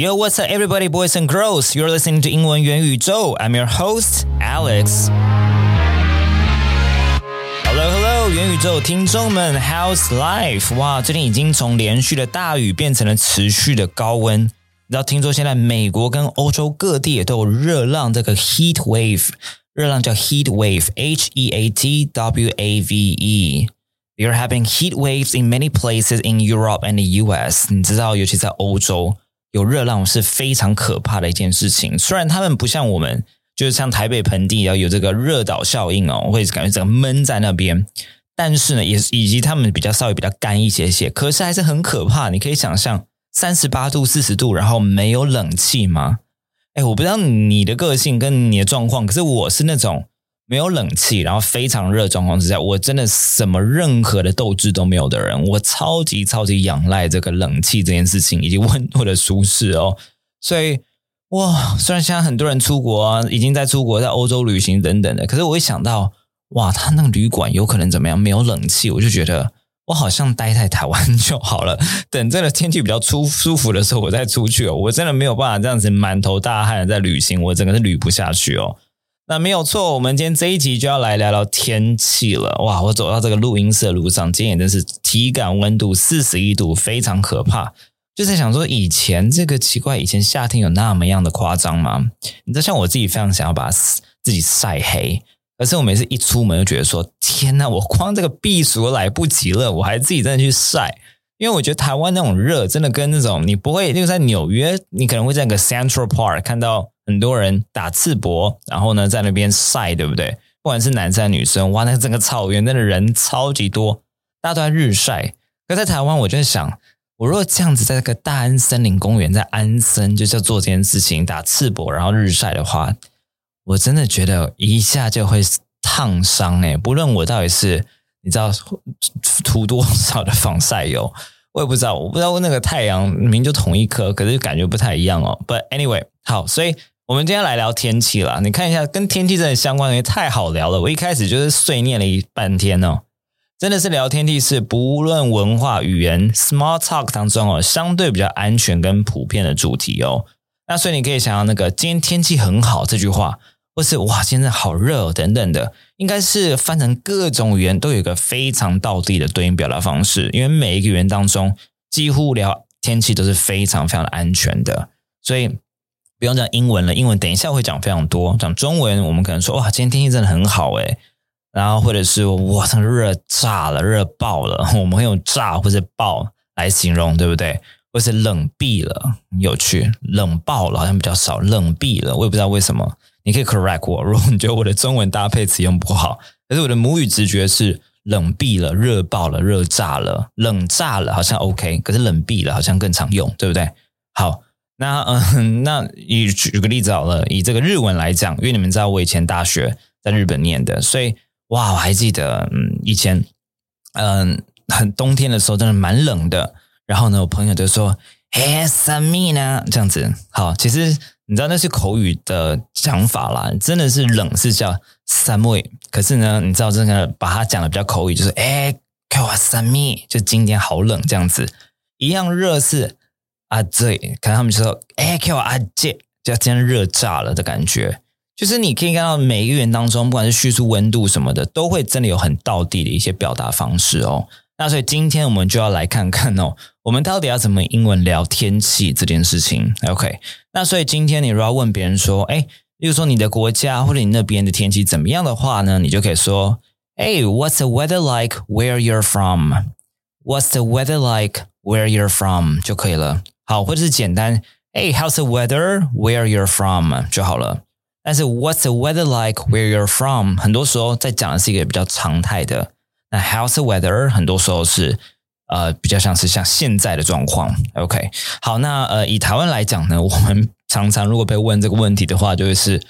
Yo, what's up, everybody, boys and girls? You're listening to 英文元宇宙. I'm your host, Alex. Hello, hello，元宇宙听众们，How's life？哇，最近已经从连续的大雨变成了持续的高温。你知道，听说现在美国跟欧洲各地也都有热浪，这个 heat wave，热浪叫 heat wave，H E A T W A V E。You're having heat waves in many places in Europe and the U.S. 你知道，尤其在欧洲。 有热浪是非常可怕的一件事情。虽然他们不像我们，就是像台北盆地要有这个热岛效应哦，会感觉整个闷在那边。但是呢，也以及他们比较稍微比较干一些些，可是还是很可怕。你可以想象三十八度、四十度，然后没有冷气吗？哎，我不知道你的个性跟你的状况，可是我是那种。没有冷气，然后非常热状况之下，我真的什么任何的斗志都没有的人，我超级超级仰赖这个冷气这件事情以及温度的舒适哦。所以哇，虽然现在很多人出国啊，已经在出国，在欧洲旅行等等的，可是我一想到哇，他那个旅馆有可能怎么样，没有冷气，我就觉得我好像待在台湾就好了。等这个天气比较舒舒服的时候，我再出去哦。我真的没有办法这样子满头大汗的在旅行，我整个是旅不下去哦。那没有错，我们今天这一集就要来聊聊天气了。哇，我走到这个录音室的路上，今天也真是体感温度四十一度，非常可怕。就在想说，以前这个奇怪，以前夏天有那么样的夸张吗？你知道，像我自己非常想要把自己晒黑，可是我每次一出门就觉得说，天呐，我光这个避暑都来不及了，我还自己真的去晒。因为我觉得台湾那种热，真的跟那种你不会，就在纽约，你可能会在个 Central Park 看到。很多人打赤膊，然后呢，在那边晒，对不对？不管是男生女生，哇，那整个草原真的人超级多，大家都在日晒。可在台湾，我就想，我如果这样子在那个大安森林公园，在安森就是要做这件事情，打赤膊然后日晒的话，我真的觉得一下就会烫伤哎！不论我到底是你知道涂多少的防晒油，我也不知道，我不知道那个太阳明明就同一颗，可是感觉不太一样哦。But anyway，好，所以。我们今天来聊天气了，你看一下跟天气真的相关的，太好聊了。我一开始就是碎念了一半天哦，真的是聊天气是不论文化语言 small talk 当中哦，相对比较安全跟普遍的主题哦。那所以你可以想到那个今天天气很好这句话，或是哇，现在好热等等的，应该是翻成各种语言都有一个非常道地的对应表达方式，因为每一个语言当中几乎聊天气都是非常非常的安全的，所以。不用讲英文了，英文等一下会讲非常多。讲中文，我们可能说哇，今天天气真的很好诶。然后或者是哇，真的热炸了，热爆了。我们会用炸或者爆来形容，对不对？或是冷毙了，有趣。冷爆了好像比较少，冷毙了，我也不知道为什么。你可以 correct 我，如果你觉得我的中文搭配词用不好，可是我的母语直觉是冷毙了，热爆了，热炸了，冷炸了，好像 OK。可是冷毙了好像更常用，对不对？好。那嗯，那以举个例子好了，以这个日文来讲，因为你们知道我以前大学在日本念的，所以哇，我还记得，嗯，以前嗯，很冬天的时候真的蛮冷的。然后呢，我朋友就说：“嘿，什么呢？”这样子，好，其实你知道那是口语的讲法啦，真的是冷是叫 “summer”，可是呢，你知道这个把它讲的比较口语，就是“哎，给我什么”，就今天好冷这样子，一样热是。啊，对，可能他们就说，哎，给我阿姐，就今天热炸了的感觉。就是你可以看到每一个人当中，不管是叙述温度什么的，都会真的有很道地的一些表达方式哦。那所以今天我们就要来看看哦，我们到底要怎么英文聊天气这件事情？OK，那所以今天你如果要问别人说，哎，例如说你的国家或者你那边的天气怎么样的话呢，你就可以说，哎，What's the weather like where you're from？What's the weather like where you're from？就可以了。好，或者是简单，哎，How's the weather where you're from 就好了。但是 What's the weather like where you're from？很多时候在讲的是一个比较常态的。那 How's the weather？很多时候是呃比较像是像现在的状况。OK，好，那呃以台湾来讲呢，我们常常如果被问这个问题的话，就会是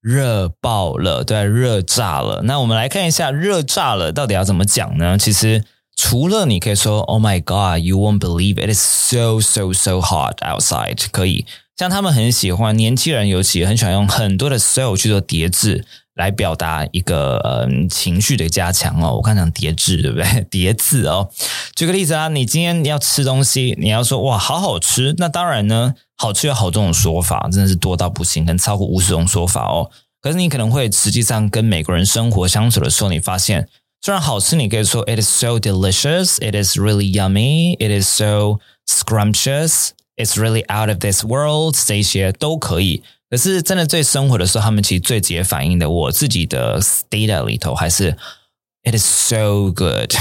热爆了，对，热炸了。那我们来看一下热炸了到底要怎么讲呢？其实除了你可以说 “Oh my God, you won't believe it is so so so hot outside”，可以。像他们很喜欢年轻人，尤其很喜欢用很多的 so 去做叠字来表达一个呃情绪的加强哦。我刚讲叠字对不对？叠字哦。举个例子啊，你今天要吃东西，你要说哇好好吃，那当然呢，好吃有好多种说法，真的是多到不行，能超过五十种说法哦。可是你可能会实际上跟美国人生活相处的时候，你发现虽然好吃，你可以说 it is so delicious, it is really yummy, it is so scrumptious。It's really out of this world，这些都可以。可是真的最生活的时候，他们其实最直接反应的，我自己的 data 里头还是 It is so good，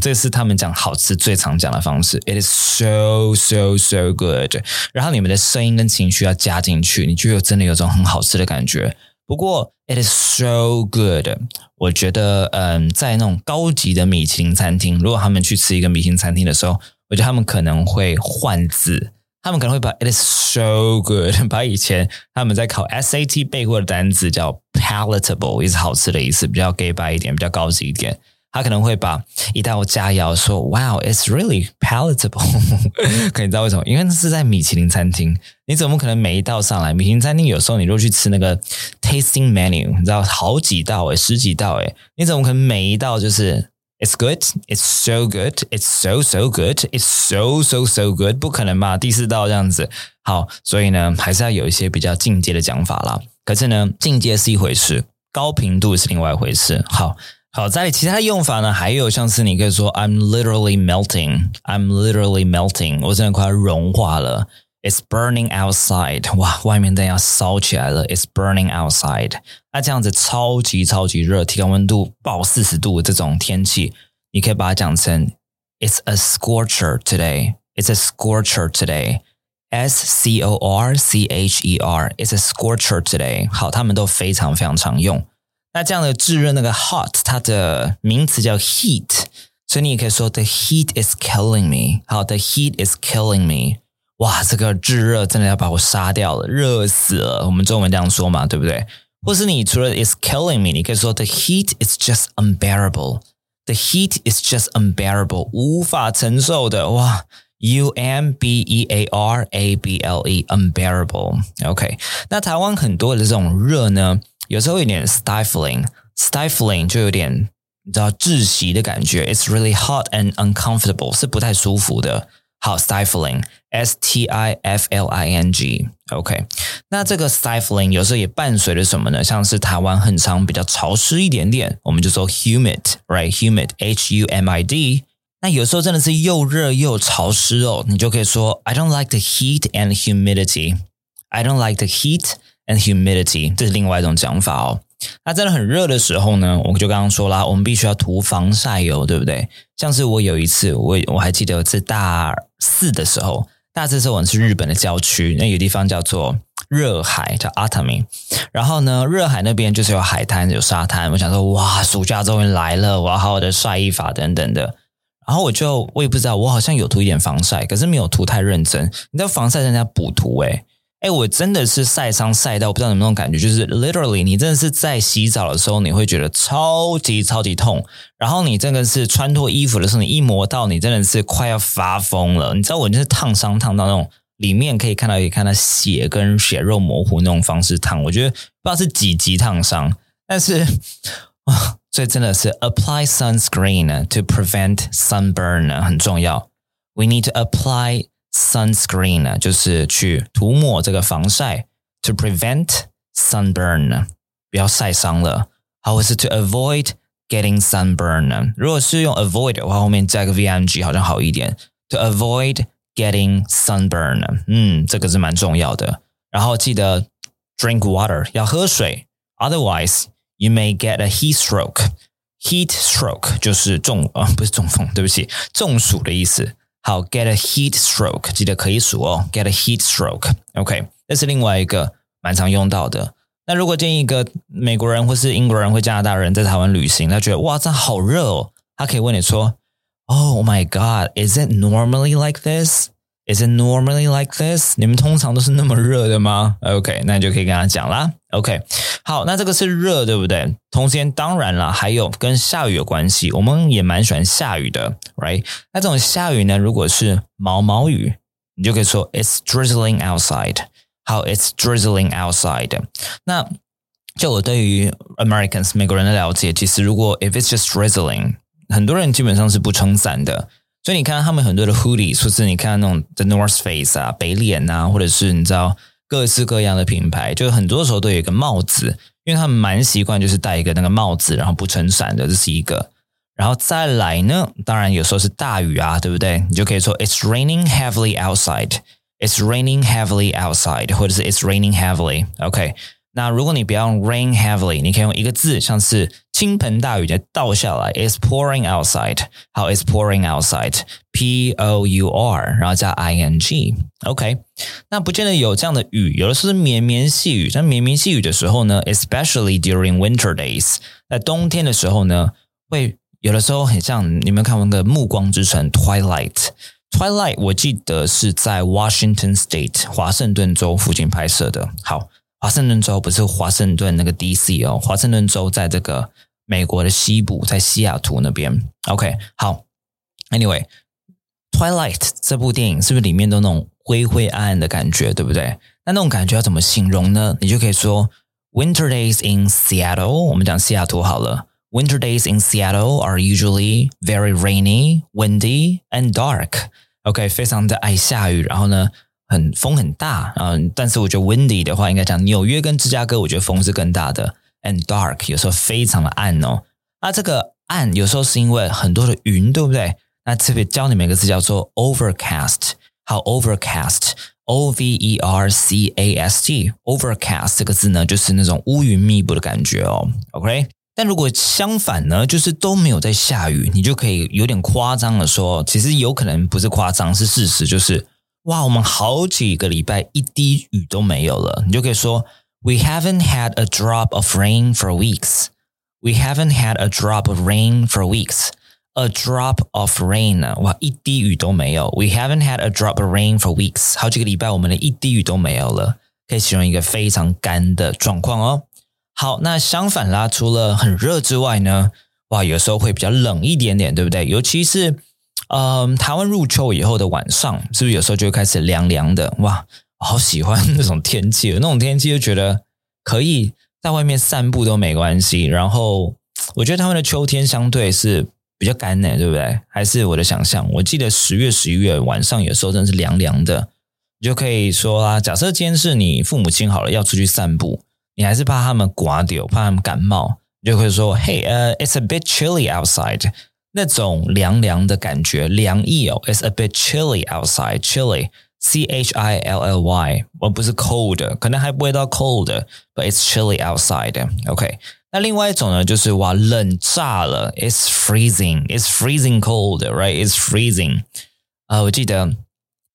这是他们讲好吃最常讲的方式。It is so so so good。然后你们的声音跟情绪要加进去，你就有真的有种很好吃的感觉。 不过 It is so good，我觉得嗯，在那种高级的米其林餐厅，如果他们去吃一个米其林餐厅的时候，我觉得他们可能会换字。他们可能会把 "It is so good" 把以前他们在考 SAT 背过的单词叫 "palatable"，意思好吃的意思，比较 gay 白一点，比较高级一点。他可能会把一道佳肴说 "Wow, it's really palatable"，可你知道为什么？因为那是在米其林餐厅，你怎么可能每一道上来？米其林餐厅有时候你如果去吃那个 tasting menu，你知道好几道诶，十几道诶，你怎么可能每一道就是？It's good. It's so good. It's so so good. It's so so so good. 不可能吧？第四道这样子，好，所以呢，还是要有一些比较进阶的讲法啦。可是呢，进阶是一回事，高频度是另外一回事。好好，在其他的用法呢，还有像是你可以说 "I'm literally melting." I'm literally melting. 我真的快要融化了。It's burning outside，哇，外面灯要烧起来了。It's burning outside，那这样子超级超级热，体感温度爆四十度这种天气，你可以把它讲成 It's a scorcher today. It's a scorcher today. S C O R C H E R. It's a scorcher today. 好，他们都非常非常常用。 那这样的炙热那个 hot，它的名词叫 heat，所以你也可以说 The heat is killing me. 好，The heat is killing me. 哇，这个炙热真的要把我杀掉了，热死了。我们中文这样说嘛，对不对？或是你除了 "is killing me"，你可以说 "the heat is just unbearable"。The heat is just unbearable，无法承受的。哇 ，U M B E A R A B L E，unbearable。OK，那台湾很多的这种热呢，有时候有点 stifling，stifling 就有点你知道窒息的感觉。It's really hot and uncomfortable，是不太舒服的。好，stifling，s t i f l i n g，OK。那这个 stifling 有时候也伴随着什么呢？像是台湾很长比较潮湿一点点，我们就说 humid，right？humid，h u m i d。 那有时候真的是又热又潮湿哦，你就可以说 I don't like the heat and humidity。I don't like the heat and humidity，这是另外一种讲法哦。那真的很热的时候呢，我就刚刚说啦，我们必须要涂防晒油，对不对？像是我有一次，我我还记得是大四的时候，大四的时候我们是日本的郊区，那有地方叫做热海，叫阿塔米。然后呢，热海那边就是有海滩、有沙滩。我想说，哇，暑假终于来了，我要好好的晒衣法等等的。然后我就我也不知道，我好像有涂一点防晒，可是没有涂太认真。你知道防晒人家补涂诶。哎，我真的是晒伤晒到，不知道有没有那种感觉，就是 literally，你真的是在洗澡的时候，你会觉得超级超级痛，然后你真的是穿脱衣服的时候，你一磨到，你真的是快要发疯了。你知道我就是烫伤烫到那种里面可以看到可以看到血跟血肉模糊那种方式烫，我觉得不知道是几级烫伤，但是啊，所以真的是 apply sunscreen to prevent sunburn 很重要。We need to apply. Sunscreen 呢，就是去涂抹这个防晒，to prevent sunburn，不要晒伤了。或是 to avoid getting sunburn 呢？如果是用 avoid 的话，后面加个 vng 好像好一点。To avoid getting sunburn，嗯，这个是蛮重要的。然后记得 drink water，要喝水，otherwise you may get a heat stroke。Heat stroke 就是中啊，不是中风，对不起，中暑的意思。好，get a heat stroke，记得可以数哦。get a heat stroke，OK，这是另外一个蛮常用到的。那如果建议一个美国人或是英国人或加拿大人在台湾旅行，他觉得哇，这好热哦，他可以问你说：“Oh my God, is it normally like this? Is it normally like this？你们通常都是那么热的吗？OK，那你就可以跟他讲啦。OK，好，那这个是热，对不对？同时间当然了，还有跟下雨有关系。我们也蛮喜欢下雨的，right？那这种下雨呢，如果是毛毛雨，你就可以说 It's drizzling outside。好，It's drizzling outside。那就我对于 Americans 美国人的了解，其实如果 If it's just drizzling，很多人基本上是不撑伞的。所以你看，他们很多的 hoodie，或是你看那种 The North Face 啊、北脸啊，或者是你知道各式各样的品牌，就很多时候都有一个帽子，因为他们蛮习惯就是戴一个那个帽子，然后不撑伞的，这是一个。然后再来呢，当然有时候是大雨啊，对不对？你就可以说 It's raining heavily outside. It's raining heavily outside，或者是 It's raining heavily。OK。那如果你不要用 rain heavily，你可以用一个字，像是倾盆大雨的倒下来，It's pouring outside。好，It's pouring outside，P O U R，然后加 I N G。OK，那不见得有这样的雨，有的时候是绵绵细雨。但绵绵细雨的时候呢，especially during winter days，在冬天的时候呢，会有的时候很像你们看过那个《暮光之城》Twilight。Twilight 我记得是在 Washington State 华盛顿州附近拍摄的。好。华盛顿州不是华盛顿那个 D.C. 哦，华盛顿州在这个美国的西部，在西雅图那边。OK，好，Anyway，Twilight 这部电影是不是里面都那种灰灰暗暗的感觉，对不对？那那种感觉要怎么形容呢？你就可以说 Winter days in Seattle，我们讲西雅图好了。Winter days in Seattle are usually very rainy, windy, and dark. OK，非常的爱下雨，然后呢？很风很大啊，但是我觉得 windy 的话，应该讲纽约跟芝加哥，我觉得风是更大的。And dark 有时候非常的暗哦。那这个暗有时候是因为很多的云，对不对？那特别教你们一个字叫做 overcast。好，overcast，O V E R C A S T，overcast 这个字呢，就是那种乌云密布的感觉哦。OK，但如果相反呢，就是都没有在下雨，你就可以有点夸张的说，其实有可能不是夸张，是事实，就是。哇，我们好几个礼拜一滴雨都没有了，你就可以说 We haven't had a drop of rain for weeks. We haven't had a drop of rain for weeks. A drop of rain 呢？哇，一滴雨都没有。We haven't had a drop of rain for weeks. 好几个礼拜我们连一滴雨都没有了，可以形容一个非常干的状况哦。好，那相反啦，除了很热之外呢，哇，有时候会比较冷一点点，对不对？尤其是 嗯，台湾入秋以后的晚上，是不是有时候就会开始凉凉的？哇，好喜欢那种天气，那种天气就觉得可以在外面散步都没关系。然后我觉得他们的秋天相对是比较干的，对不对？还是我的想象？我记得十月、十一月晚上有时候真的是凉凉的，你就可以说啊，假设今天是你父母亲好了要出去散步，你还是怕他们刮掉，怕他们感冒，你就会说：“Hey，呃，it's a bit chilly outside。”那种凉凉的感觉，凉意哦。It's a bit chilly outside. Chilly, C H I L L Y，而不是 cold，可能还不会到 cold，but it's chilly outside. OK，那另外一种呢，就是哇，冷炸了。It's freezing. It's freezing cold, right? It's freezing. 啊，我记得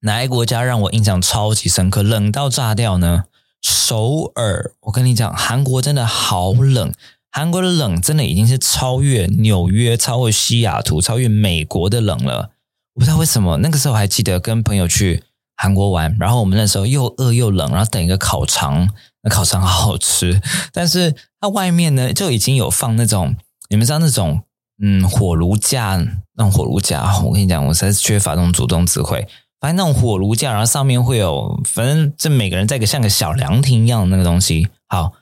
哪一个国家让我印象超级深刻，冷到炸掉呢？首尔。我跟你讲，韩国真的好冷。韩国的冷真的已经是超越纽约、超越西雅图、超越美国的冷了。我不知道为什么，那个时候还记得跟朋友去韩国玩，然后我们那时候又饿又冷，然后等一个烤肠，那烤肠好好吃，但是它外面呢就已经有放那种，你们知道那种嗯火炉架，那种火炉架，我跟你讲，我实在是缺乏那种主动智慧。反正那种火炉架，然后上面会有，反正这每个人在个像个小凉亭一样的那个东西，好。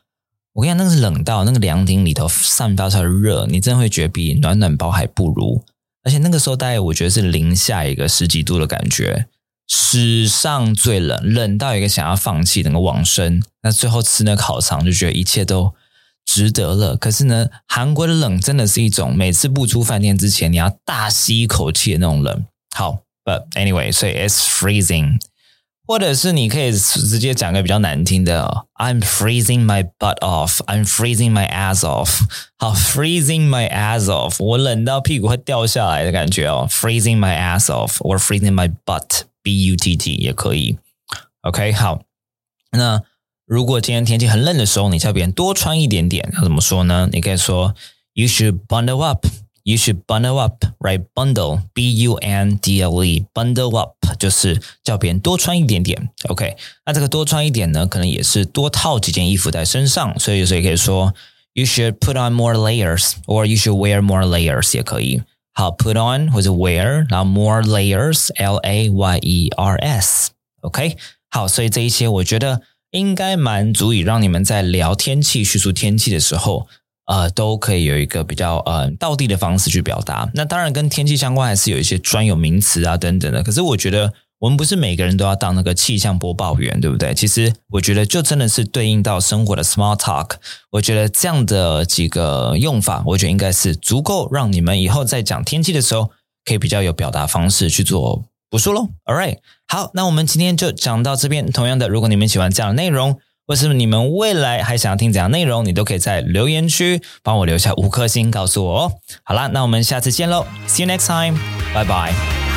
我跟你讲，那个是冷到那个凉亭里头散发出来的热，你真的会觉得比暖暖包还不如。而且那个时候大概我觉得是零下一个十几度的感觉，史上最冷，冷到一个想要放弃，那个往生。那最后吃那烤肠，就觉得一切都值得了。可是呢，韩国的冷真的是一种每次不出饭店之前你要大吸一口气的那种冷。好，But anyway，所以 it's freezing。或者是你可以直接讲个比较难听的，I'm freezing my butt off, I'm freezing my ass off。好，freezing my ass off，我冷到屁股会掉下来的感觉哦，freezing my ass off or freezing my butt, B U T T 也可以。OK，好，那如果今天天气很冷的时候，你叫别人多穿一点点，要怎么说呢？你可以说 You should bundle up, You should bundle up, right? Bundle, B-U-N-D-L-E, bundle up 就是叫别人多穿一点点。OK，那这个多穿一点呢，可能也是多套几件衣服在身上，所以有时候也可以说 You should put on more layers, or you should wear more layers 也可以。好，put on 或者 wear，然后 more layers, L-A-Y-E-R-S。OK，好，所以这一些我觉得应该蛮足以让你们在聊天气、叙述天气的时候。 呃，都可以有一个比较呃道地的方式去表达。那当然跟天气相关，还是有一些专有名词啊等等的。可是我觉得我们不是每个人都要当那个气象播报员，对不对？其实我觉得就真的是对应到生活的 small talk。我觉得这样的几个用法，我觉得应该是足够让你们以后在讲天气的时候，可以比较有表达方式去做补说喽。All right，好，那我们今天就讲到这边。同样的，如果你们喜欢这样的内容。或是你们未来还想要听怎样内容，你都可以在留言区帮我留下五颗星，告诉我哦。好啦，那我们下次见喽，See you next time，拜拜。